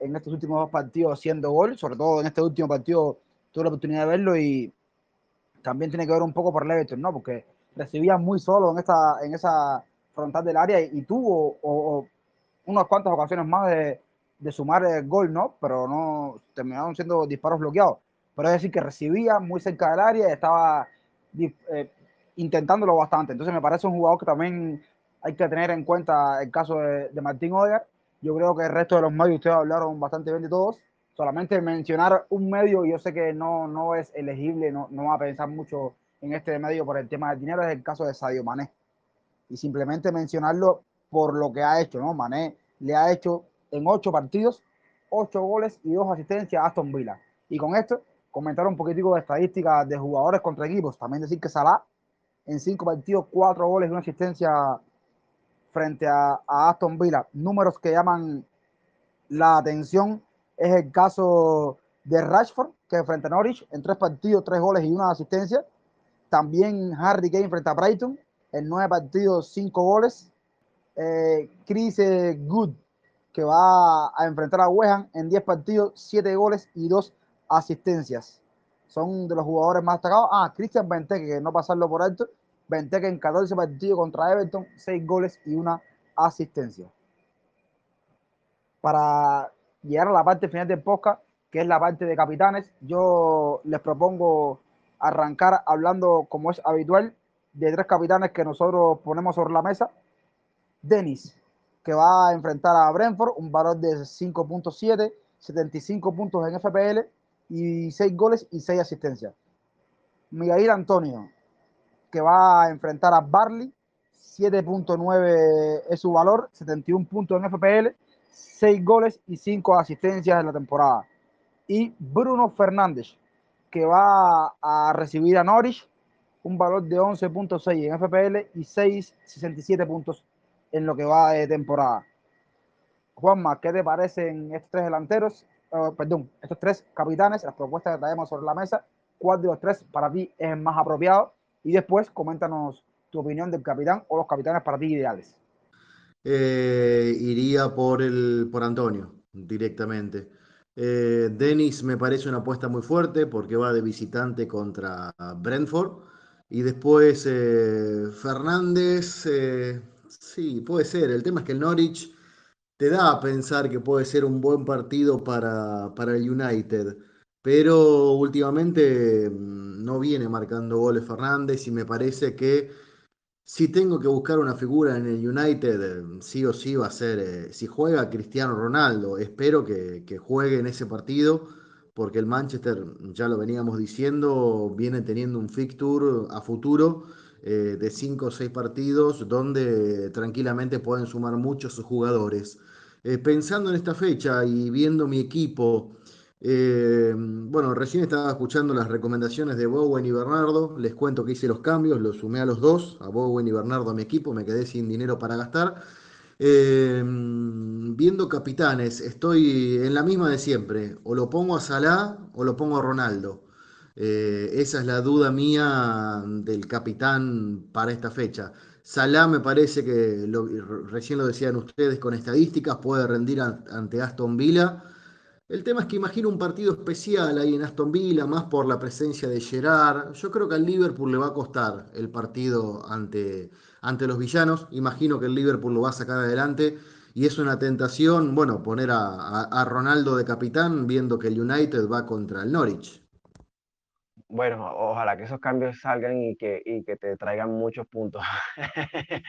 en estos últimos dos partidos haciendo gol, sobre todo en este último partido tuve la oportunidad de verlo y también tiene que ver un poco por el Everton, ¿no? Porque recibía muy solo en, esta, en esa frontal del área y, tuvo o, unas cuantas ocasiones más de, de sumar el gol, ¿no? Pero no terminaron siendo disparos bloqueados. Pero es decir, que recibía muy cerca del área y estaba eh, intentándolo bastante. Entonces me parece un jugador que también hay que tener en cuenta el caso de, de Martín Odegaard. Yo creo que el resto de los medios, ustedes hablaron bastante bien de todos. Solamente mencionar un medio, yo sé que no, no es elegible, no, no va a pensar mucho en este medio por el tema del dinero, es el caso de Sadio Mané. Y simplemente mencionarlo por lo que ha hecho, ¿no? Mané le ha hecho en ocho partidos, ocho goles y dos asistencias a Aston Villa. Y con esto, comentar un poquitico de estadísticas de jugadores contra equipos. También decir que Salah en cinco partidos, cuatro goles y una asistencia frente a, a, Aston Villa. Números que llaman la atención es el caso de Rashford, que frente a Norwich, en tres partidos, tres goles y una asistencia. También Harry Kane frente a Brighton, en nueve partidos, cinco goles. Eh, Chris Good, que va a enfrentar a West en diez partidos, siete goles y dos asistencias son de los jugadores más destacados. Ah, Cristian Benteke, que no pasarlo por alto. Benteke en 14 partidos contra Everton, 6 goles y una asistencia. Para llegar a la parte final del podcast, que es la parte de capitanes. Yo les propongo arrancar hablando, como es habitual, de tres capitanes que nosotros ponemos sobre la mesa. Denis, que va a enfrentar a Brentford, un valor de 5.7, 75 puntos en FPL y 6 goles y 6 asistencias. Miguel Antonio, que va a enfrentar a Barley, 7.9 es su valor, 71 puntos en FPL, 6 goles y 5 asistencias en la temporada. Y Bruno Fernández, que va a recibir a Norwich, un valor de 11.6 en FPL y 6.67 puntos en lo que va de temporada. Juanma, ¿qué te parecen estos tres delanteros? Uh, perdón, estos tres capitanes, las propuestas que traemos sobre la mesa. ¿Cuál de los tres para ti es más apropiado? Y después coméntanos tu opinión del capitán o los capitanes para ti ideales. Eh, iría por, el, por Antonio directamente. Eh, Denis me parece una apuesta muy fuerte porque va de visitante contra Brentford. Y después eh, Fernández, eh, sí, puede ser. El tema es que el Norwich te da a pensar que puede ser un buen partido para, para el United. Pero últimamente mm, no viene marcando goles Fernández y me parece que si tengo que buscar una figura en el United, sí o sí va a ser, eh, si juega Cristiano Ronaldo, espero que, que, juegue en ese partido, porque el Manchester, ya lo veníamos diciendo, viene teniendo un fixture a futuro eh, de 5 o 6 partidos donde tranquilamente pueden sumar muchos jugadores. Eh, pensando en esta fecha y viendo mi equipo, eh, bueno, recién estaba escuchando las recomendaciones de Bowen y Bernardo. Les cuento que hice los cambios, los sumé a los dos, a Bowen y Bernardo a mi equipo, me quedé sin dinero para gastar. Viendo capitanes, estoy en la misma de siempre. O lo pongo a Salah o lo pongo a Ronaldo. Eh, esa es la duda mía del capitán para esta fecha. Salah me parece que, lo, recién lo decían ustedes, con estadísticas puede rendir ante Aston Villa el tema es que imagino un partido especial ahí en Aston Villa, más por la presencia de Gerard. Yo creo que al Liverpool le va a costar el partido ante, ante los villanos. Imagino que el Liverpool lo va a sacar adelante. Y es una tentación, bueno, poner a, a, Ronaldo de capitán viendo que el United va contra el Norwich. Bueno, ojalá que esos cambios salgan y que, y que te traigan muchos puntos.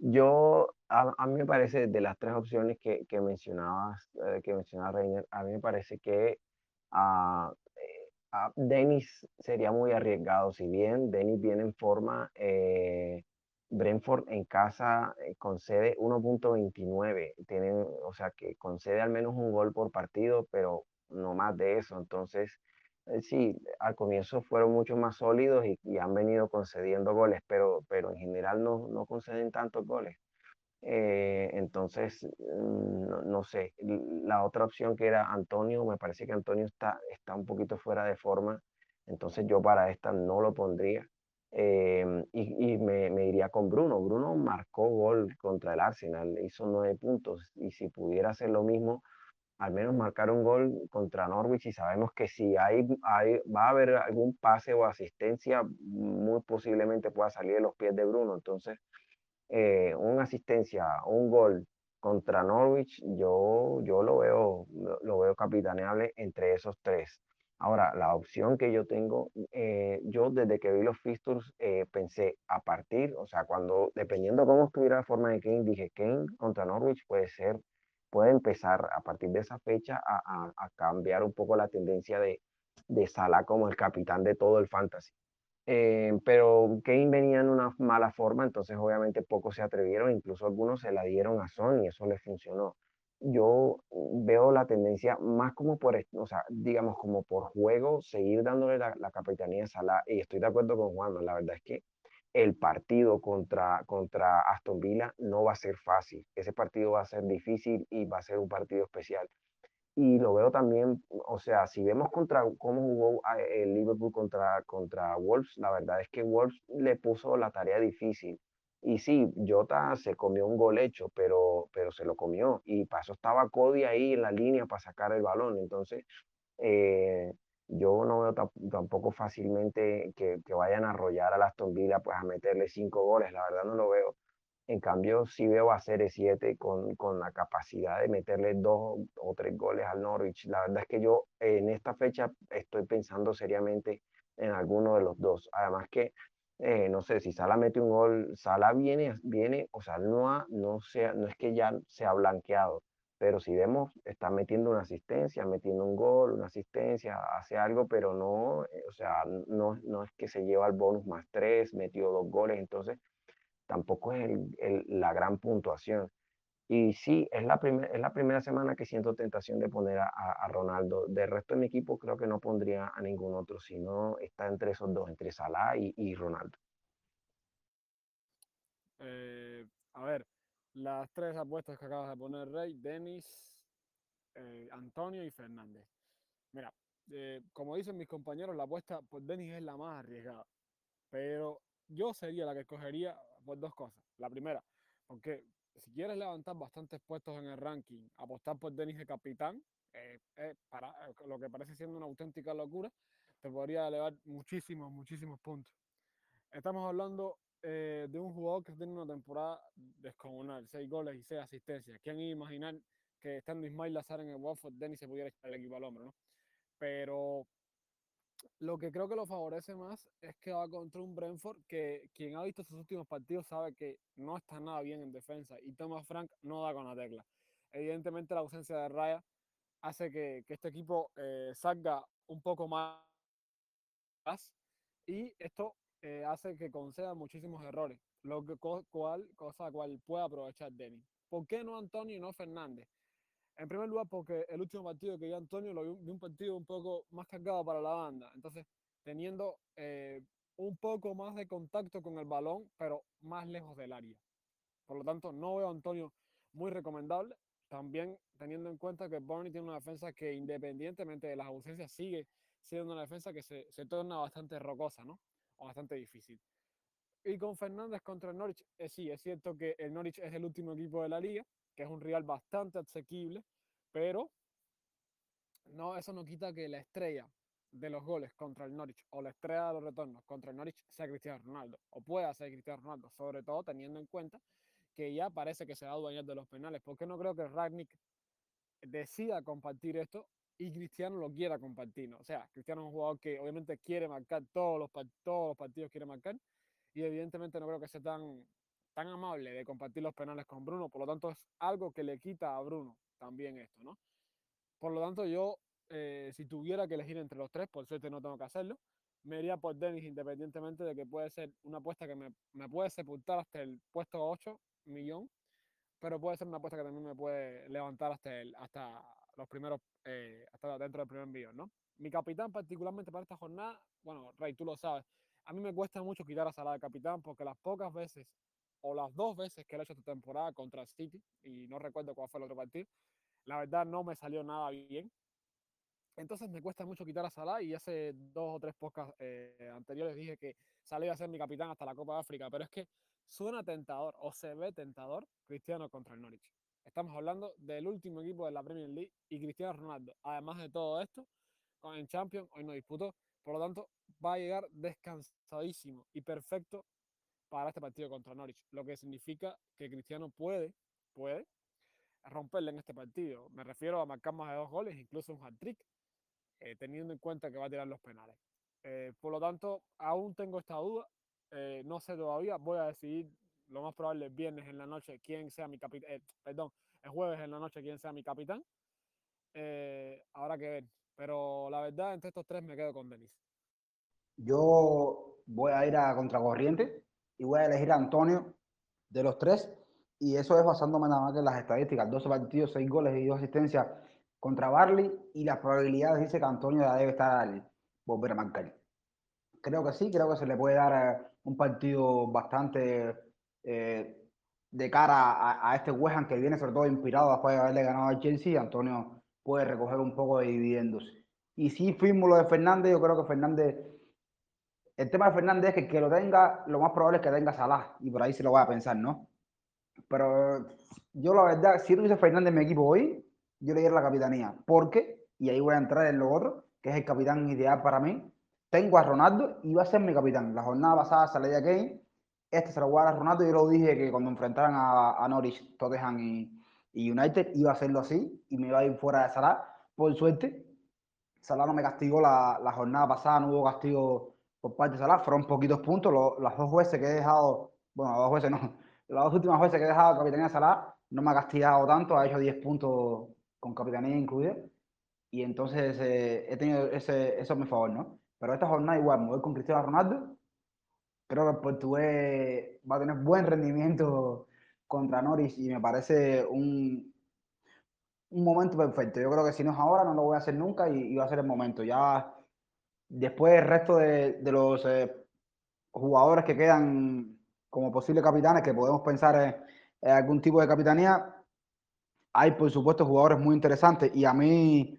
Yo, a, mí me parece, de las tres opciones que, que mencionabas, eh, que mencionaba Reiner, a mí me parece que uh, uh, Dennis sería muy arriesgado. Si bien Dennis viene en forma, eh, Brentford en casa eh, concede 1.29, tienen, o sea que concede al menos un gol por partido, pero no más de eso. Entonces, eh, sí, al comienzo fueron mucho más sólidos y, han venido concediendo goles, pero, pero en general no, no conceden tantos goles. Eh, entonces, mm, no, sé, la otra opción que era Antonio, me parece que Antonio está, está un poquito fuera de forma, entonces yo para esta no lo pondría. Em, y, y me, me, iría con Bruno. Bruno marcó gol contra el Arsenal, hizo nueve puntos y si pudiera hacer lo mismo, al menos marcar un gol contra Norwich y sabemos que si hay, hay, va a haber algún pase o asistencia, muy posiblemente pueda salir de los pies de Bruno. Entonces, eh, una asistencia, un gol contra Norwich, yo, yo lo, veo, lo, veo capitaneable entre esos tres. Ahora, la opción que yo tengo, eh, yo desde que vi los fixtures eh, pensé a partir, o sea, cuando, dependiendo cómo estuviera la forma de Kane, dije Kane contra Norwich puede ser puede empezar a partir de esa fecha a, cambiar un poco la tendencia de, de Salah como el capitán de todo el fantasy. Eh, pero Kane venía en una mala forma, entonces obviamente pocos se atrevieron, incluso algunos se la dieron a Son y eso les funcionó. Yo veo la tendencia más como por, o sea, digamos como por juego, seguir dándole la, la capitanía a Salah y estoy de acuerdo con Juan, la verdad es que el partido contra, contra Aston Villa no va a ser fácil. Ese partido va a ser difícil y va a ser un partido especial. Y lo veo también, o sea, si vemos contra cómo jugó ah, el Liverpool contra, contra Wolves, la verdad es que Wolves le puso la tarea difícil. Y sí, Jota se comió un gol hecho, pero, pero se lo comió. Y pasó estaba Cody ahí en la línea para sacar el balón. Entonces, eh, yo no veo tampoco fácilmente que, que, vayan a arrollar a Aston Villa pues a meterle cinco goles, la verdad no lo veo. En cambio, sí veo a CR7 con, con la capacidad de meterle dos o tres goles al Norwich. La verdad es que yo en esta fecha estoy pensando seriamente en alguno de los dos. Además que, eh, no sé, si Sala mete un gol, Sala viene, viene o sea, no, no, sea, no es que ya se ha blanqueado, pero si vemos, está metiendo una asistencia, metiendo un gol, una asistencia, hace algo, pero no, eh, o sea, no, no es que se lleva el bonus más tres, metió dos goles, entonces tampoco es la gran puntuación. Y sí, es la, es la primera semana que siento tentación de poner a, Ronaldo. Del resto de mi equipo creo que no pondría a ningún otro, sino está entre esos dos, entre Salah y, Ronaldo. Eh, a ver, las tres apuestas que acabas de poner, Rey, Denis, eh, Antonio y Fernández. Mira, eh, como dicen mis compañeros, la apuesta por Denis es la más arriesgada. Pero yo sería la que escogería por dos cosas. La primera, porque si quieres levantar bastantes puestos en el ranking, apostar por Denis de capitán, eh, para lo que parece siendo una auténtica locura, te podría elevar muchísimos, muchísimos puntos. Estamos hablando de un jugador que tiene una temporada descomunal, seis goles y seis asistencias. ¿Quién iba a imaginar que estando Ismail Lazar en el Watford, Denis se pudiera echar el equipo al hombro, ¿no? Pero lo que creo que lo favorece más es que va contra un Brentford que quien ha visto sus últimos partidos sabe que no está nada bien en defensa y Thomas Frank no da con la tecla. Evidentemente la ausencia de Raya hace que, este equipo eh, salga un poco más y esto eh, hace que conceda muchísimos errores, lo que, cual, cosa cual puede aprovechar Denis. ¿Por qué no Antonio y no Fernández? En primer lugar, porque el último partido que vio Antonio lo vi un partido un poco más cargado para la banda. Entonces, teniendo eh, un poco más de contacto con el balón, pero más lejos del área. Por lo tanto, no veo a Antonio muy recomendable. También teniendo en cuenta que Barney tiene una defensa que independientemente de las ausencias sigue siendo una defensa que se, se torna bastante rocosa, ¿no? O bastante difícil. Y con Fernández contra el Norwich, eh, sí, es cierto que el Norwich es el último equipo de la liga, que es un rival bastante asequible, pero no, eso no quita que la estrella de los goles contra el Norwich o la estrella de los retornos contra el Norwich sea Cristiano Ronaldo o pueda ser Cristiano Ronaldo, sobre todo teniendo en cuenta que ya parece que se va a adueñar de los penales, porque no creo que Ragnick decida compartir esto y Cristiano lo quiera compartir. O sea, Cristiano es un jugador que obviamente quiere marcar todos los, todos los partidos, quiere marcar, y evidentemente no creo que sea tan, tan amable de compartir los penales con Bruno, por lo tanto es algo que le quita a Bruno también esto, ¿no? Por lo tanto yo, eh, si tuviera que elegir entre los tres, por suerte no tengo que hacerlo, me iría por Dennis independientemente de que puede ser una apuesta que me, me puede sepultar hasta el puesto 8 millón, pero puede ser una apuesta que también me puede levantar hasta, el, hasta los primeros, eh, hasta dentro del primer millón, ¿no? Mi capitán particularmente para esta jornada, bueno, Rey, tú lo sabes, a mí me cuesta mucho quitar a Salah de capitán porque las pocas veces o las dos veces que él ha hecho esta temporada contra City, y no recuerdo cuál fue el otro partido, la verdad no me salió nada bien. Entonces me cuesta mucho quitar a Salah y hace dos o tres podcasts eh, anteriores dije que Salah iba a ser mi capitán hasta la Copa de África, pero es que suena tentador o se ve tentador Cristiano contra el Norwich. Estamos hablando del último equipo de la Premier League y Cristiano Ronaldo. Además de todo esto, el Champions hoy no disputó, por lo tanto va a llegar descansadísimo y perfecto para este partido contra Norwich, lo que significa que Cristiano puede, puede romperle en este partido. Me refiero a marcar más de dos goles, incluso un hat-trick, eh, teniendo en cuenta que va a tirar los penales. Eh, por lo tanto, aún tengo esta duda, eh, no sé todavía, voy a decidir lo más probable el viernes en la noche quién sea mi capitán, perdón, el jueves en la noche quién sea mi capitán. habrá que ver, pero la verdad entre estos tres me quedo con Denis. Yo voy a ir a contracorriente y voy a elegir a Antonio de los tres. Y eso es basándome nada más en las estadísticas. 12 partidos, 6 goles y 2 asistencias contra Barley. Y las probabilidades dice que Antonio ya debe estar volver a marcar. Creo que sí, creo que se le puede dar eh, un partido bastante eh, de cara a, este West que viene sobre todo inspirado después de haberle ganado al Chelsea. Antonio puede recoger un poco de dividendos. Y si firmo lo de Fernández, yo creo que Fernández el tema de Fernández es que que lo tenga, lo más probable es que tenga Salah, y por ahí se lo voy a pensar, ¿no? Pero yo la verdad, si tuviese Fernández en mi equipo hoy, yo le diría la capitanía, porque, y ahí voy a entrar en lo otro, que es el capitán ideal para mí, tengo a Ronaldo y va a ser mi capitán. La jornada pasada salía Kane, este se lo voy a Ronaldo. Yo lo dije que cuando enfrentaran a, a Norwich, Tottenham y, y United iba a hacerlo así y me iba a ir fuera de Salah. Por suerte, Salah no me castigó la, la jornada pasada, no hubo castigo por parte de Salah, fueron poquitos puntos. Lo- las dos veces que he dejado, bueno, las dos veces no, las dos últimas veces que he dejado capitanía Salah, no me ha castigado tanto, ha hecho 10 puntos con capitanía incluida. Y entonces eh, he tenido ese, eso a mi favor, ¿no? Pero esta jornada igual, me voy con Cristiano Ronaldo. Creo que el portugués va a tener buen rendimiento contra Norwich y me parece un, un momento perfecto. Yo creo que si no es ahora, no lo voy a hacer nunca y, va a ser el momento. Ya después el resto de, de los eh, jugadores que quedan como posibles capitanes, que podemos pensar en, en algún tipo de capitanía, hay por supuesto jugadores muy interesantes y a mí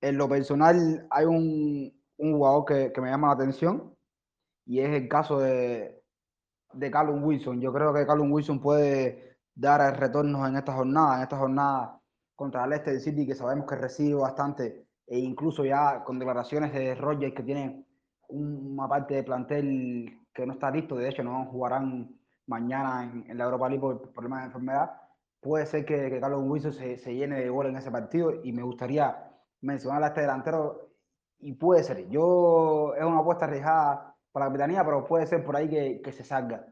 en lo personal hay un, un jugador que, que me llama la atención y es el caso de, de Callum Wilson. Yo creo que Callum Wilson puede dar retornos en esta jornada, en esta jornada contra el Leicester City, que sabemos que recibe bastante, e incluso ya con declaraciones de Rogers que tiene un- una parte de plantel que no está listo, de hecho no jugarán mañana en, la Europa League por problemas de enfermedad, puede ser que, que Callum Wilson se, se llene de gol en ese partido y me gustaría mencionar a este delantero y puede ser, yo es una apuesta arriesgada para la capitanía, pero puede ser por ahí que, que se salga.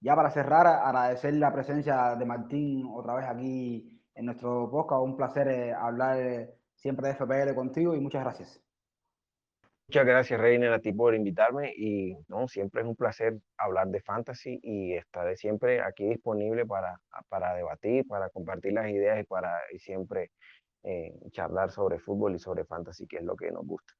Ya para cerrar, agradecer la presencia de Martín otra vez aquí en nuestro podcast. Un placer eh, hablar eh, siempre de FPL contigo y muchas gracias. Muchas gracias, Reiner, a ti por invitarme y no, siempre es un placer hablar de fantasy y estaré siempre aquí disponible para, para debatir, para compartir las ideas y para y siempre eh, charlar sobre fútbol y sobre fantasy, que es lo que nos gusta.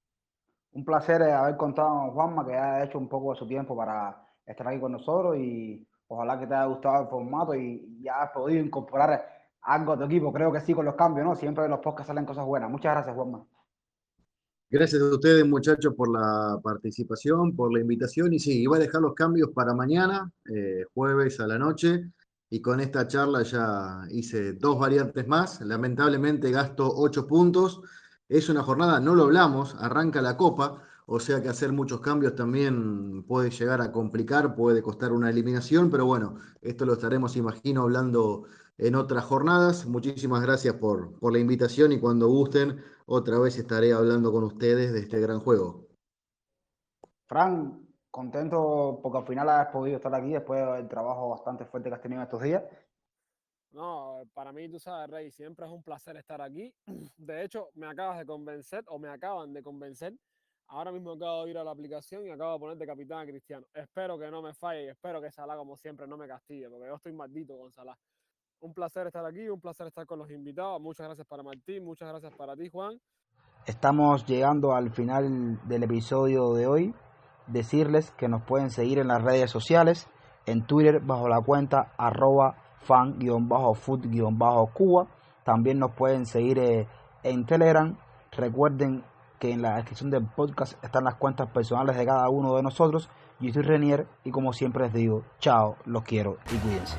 Un placer eh, haber contado con Juanma, que ha hecho un poco de su tiempo para estar aquí con nosotros y ojalá que te haya gustado el formato y ya has podido incorporar algo a tu equipo. Creo que sí con los cambios, ¿no? Siempre en los podcasts salen cosas buenas. Muchas gracias, Juanma. Gracias a ustedes, muchachos, por la participación, por la invitación. Y sí, iba a dejar los cambios para mañana, eh, jueves a la noche. Y con esta charla ya hice dos variantes más. Lamentablemente gasto ocho puntos. Es una jornada, no lo hablamos, arranca la copa. O sea que hacer muchos cambios también puede llegar a complicar, puede costar una eliminación. Pero bueno, esto lo estaremos, imagino, hablando en otras jornadas. Muchísimas gracias por, por la invitación y cuando gusten, otra vez estaré hablando con ustedes de este gran juego. Fran, contento porque al final has podido estar aquí después del trabajo bastante fuerte que has tenido estos días. No, para mí, tú sabes, Rey, siempre es un placer estar aquí. De hecho, me acabas de convencer o me acaban de convencer. Ahora mismo acabo de ir a la aplicación y acabo de poner de capitán a Cristiano. Espero que no me falle y espero que Salah, como siempre, no me castigue, porque yo estoy maldito con Salah. Un placer estar aquí, un placer estar con los invitados. Muchas gracias para Martín, muchas gracias para ti, Juan. Estamos llegando al final del episodio de hoy. Decirles que nos pueden seguir en las redes sociales, en Twitter bajo la cuenta arroba fan-food-cuba. También nos pueden seguir eh, en Telegram. Recuerden que en la descripción del podcast están las cuentas personales de cada uno de nosotros. Yo soy Renier y como siempre les digo, chao, los quiero y cuídense.